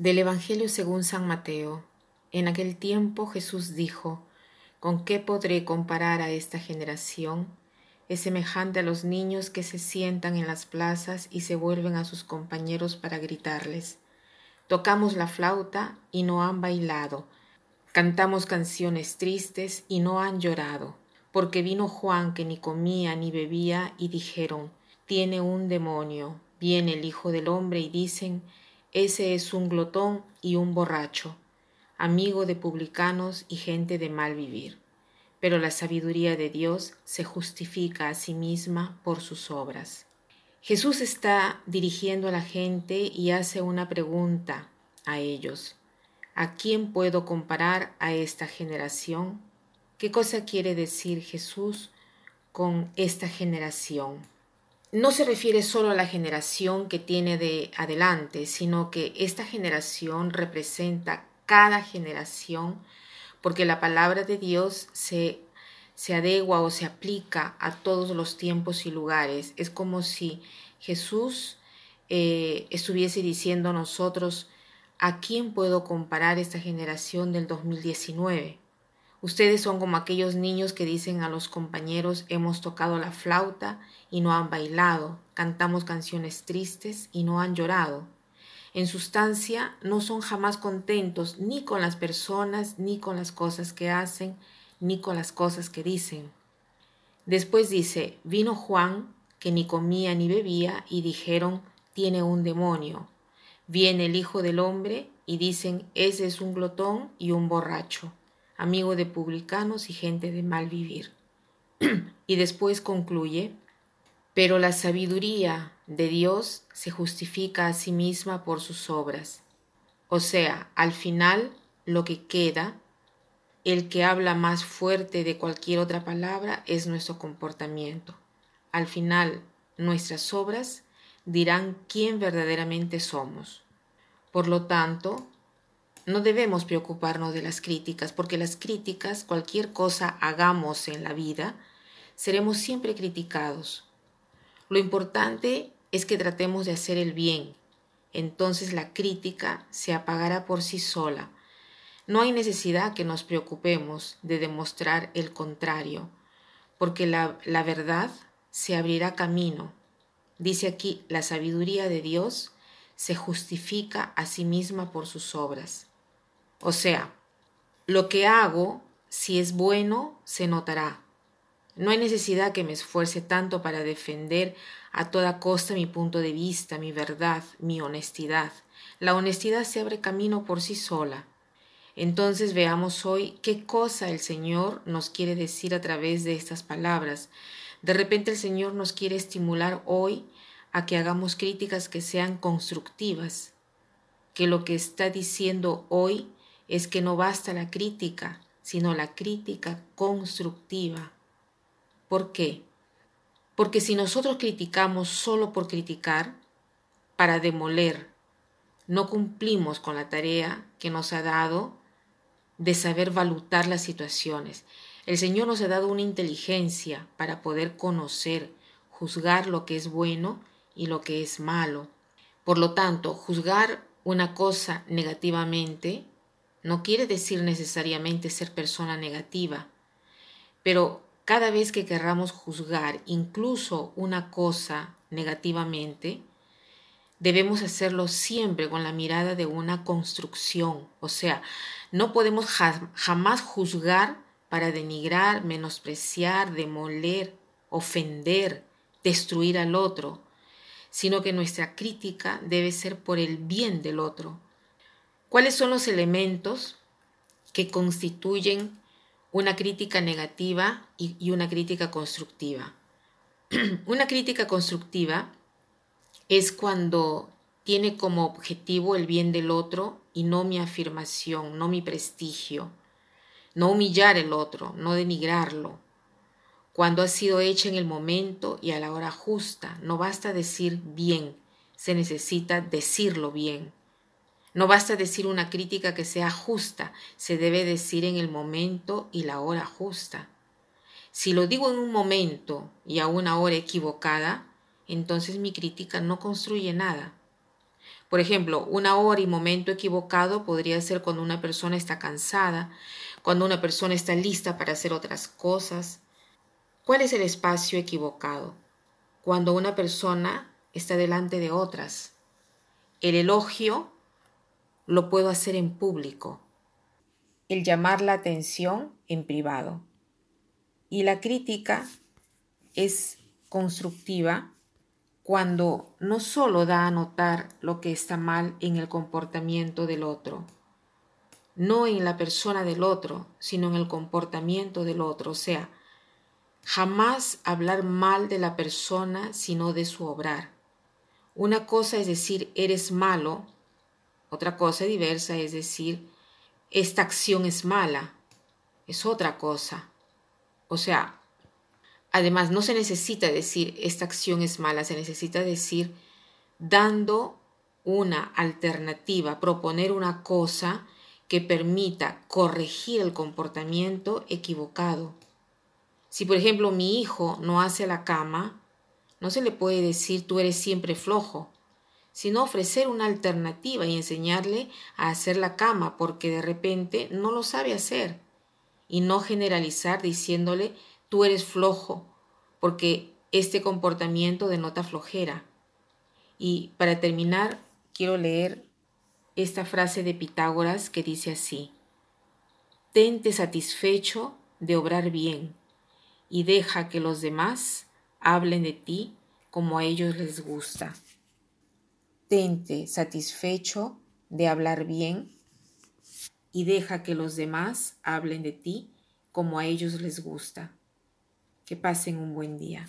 Del Evangelio según San Mateo. En aquel tiempo Jesús dijo, ¿Con qué podré comparar a esta generación? Es semejante a los niños que se sientan en las plazas y se vuelven a sus compañeros para gritarles. Tocamos la flauta y no han bailado. Cantamos canciones tristes y no han llorado. Porque vino Juan que ni comía ni bebía y dijeron, tiene un demonio. Viene el Hijo del Hombre y dicen, ese es un glotón y un borracho, amigo de publicanos y gente de mal vivir. Pero la sabiduría de Dios se justifica a sí misma por sus obras. Jesús está dirigiendo a la gente y hace una pregunta a ellos. ¿A quién puedo comparar a esta generación? ¿Qué cosa quiere decir Jesús con esta generación? No se refiere solo a la generación que tiene de adelante, sino que esta generación representa cada generación, porque la palabra de Dios se, se adegua o se aplica a todos los tiempos y lugares. Es como si Jesús eh, estuviese diciendo a nosotros, ¿a quién puedo comparar esta generación del 2019? Ustedes son como aquellos niños que dicen a los compañeros hemos tocado la flauta y no han bailado, cantamos canciones tristes y no han llorado. En sustancia, no son jamás contentos ni con las personas, ni con las cosas que hacen, ni con las cosas que dicen. Después dice, vino Juan, que ni comía ni bebía, y dijeron, tiene un demonio. Viene el Hijo del Hombre, y dicen, ese es un glotón y un borracho amigo de publicanos y gente de mal vivir. y después concluye, pero la sabiduría de Dios se justifica a sí misma por sus obras. O sea, al final lo que queda, el que habla más fuerte de cualquier otra palabra es nuestro comportamiento. Al final, nuestras obras dirán quién verdaderamente somos. Por lo tanto, no debemos preocuparnos de las críticas, porque las críticas, cualquier cosa hagamos en la vida, seremos siempre criticados. Lo importante es que tratemos de hacer el bien. Entonces la crítica se apagará por sí sola. No hay necesidad que nos preocupemos de demostrar el contrario, porque la, la verdad se abrirá camino. Dice aquí, la sabiduría de Dios se justifica a sí misma por sus obras. O sea, lo que hago, si es bueno, se notará. No hay necesidad que me esfuerce tanto para defender a toda costa mi punto de vista, mi verdad, mi honestidad. La honestidad se abre camino por sí sola. Entonces veamos hoy qué cosa el Señor nos quiere decir a través de estas palabras. De repente el Señor nos quiere estimular hoy a que hagamos críticas que sean constructivas, que lo que está diciendo hoy es que no basta la crítica, sino la crítica constructiva. ¿Por qué? Porque si nosotros criticamos solo por criticar, para demoler, no cumplimos con la tarea que nos ha dado de saber valutar las situaciones. El Señor nos ha dado una inteligencia para poder conocer, juzgar lo que es bueno y lo que es malo. Por lo tanto, juzgar una cosa negativamente no quiere decir necesariamente ser persona negativa, pero cada vez que querramos juzgar incluso una cosa negativamente, debemos hacerlo siempre con la mirada de una construcción. O sea, no podemos jamás juzgar para denigrar, menospreciar, demoler, ofender, destruir al otro, sino que nuestra crítica debe ser por el bien del otro ¿Cuáles son los elementos que constituyen una crítica negativa y, una crítica constructiva? una crítica constructiva es cuando tiene como objetivo el bien del otro y no mi afirmación, no mi prestigio, no humillar el otro, no denigrarlo. Cuando ha sido hecha en el momento y a la hora justa, no basta decir bien, se necesita decirlo bien. No basta decir una crítica que sea justa, se debe decir en el momento y la hora justa. Si lo digo en un momento y a una hora equivocada, entonces mi crítica no construye nada. Por ejemplo, una hora y momento equivocado podría ser cuando una persona está cansada, cuando una persona está lista para hacer otras cosas. ¿Cuál es el espacio equivocado? Cuando una persona está delante de otras. El elogio lo puedo hacer en público. El llamar la atención en privado. Y la crítica es constructiva cuando no solo da a notar lo que está mal en el comportamiento del otro, no en la persona del otro, sino en el comportamiento del otro, o sea, jamás hablar mal de la persona, sino de su obrar. Una cosa es decir, eres malo, otra cosa diversa es decir, esta acción es mala, es otra cosa. O sea, Además, no se necesita decir esta acción es mala, se necesita decir dando una alternativa, proponer una cosa que permita corregir el comportamiento equivocado. Si por ejemplo mi hijo no hace la cama, no se le puede decir tú eres siempre flojo, sino ofrecer una alternativa y enseñarle a hacer la cama porque de repente no lo sabe hacer y no generalizar diciéndole tú eres flojo, porque este comportamiento denota flojera. Y para terminar, quiero leer esta frase de Pitágoras que dice así, Tente satisfecho de obrar bien y deja que los demás hablen de ti como a ellos les gusta. Tente satisfecho de hablar bien y deja que los demás hablen de ti como a ellos les gusta. Que pasen un buen día.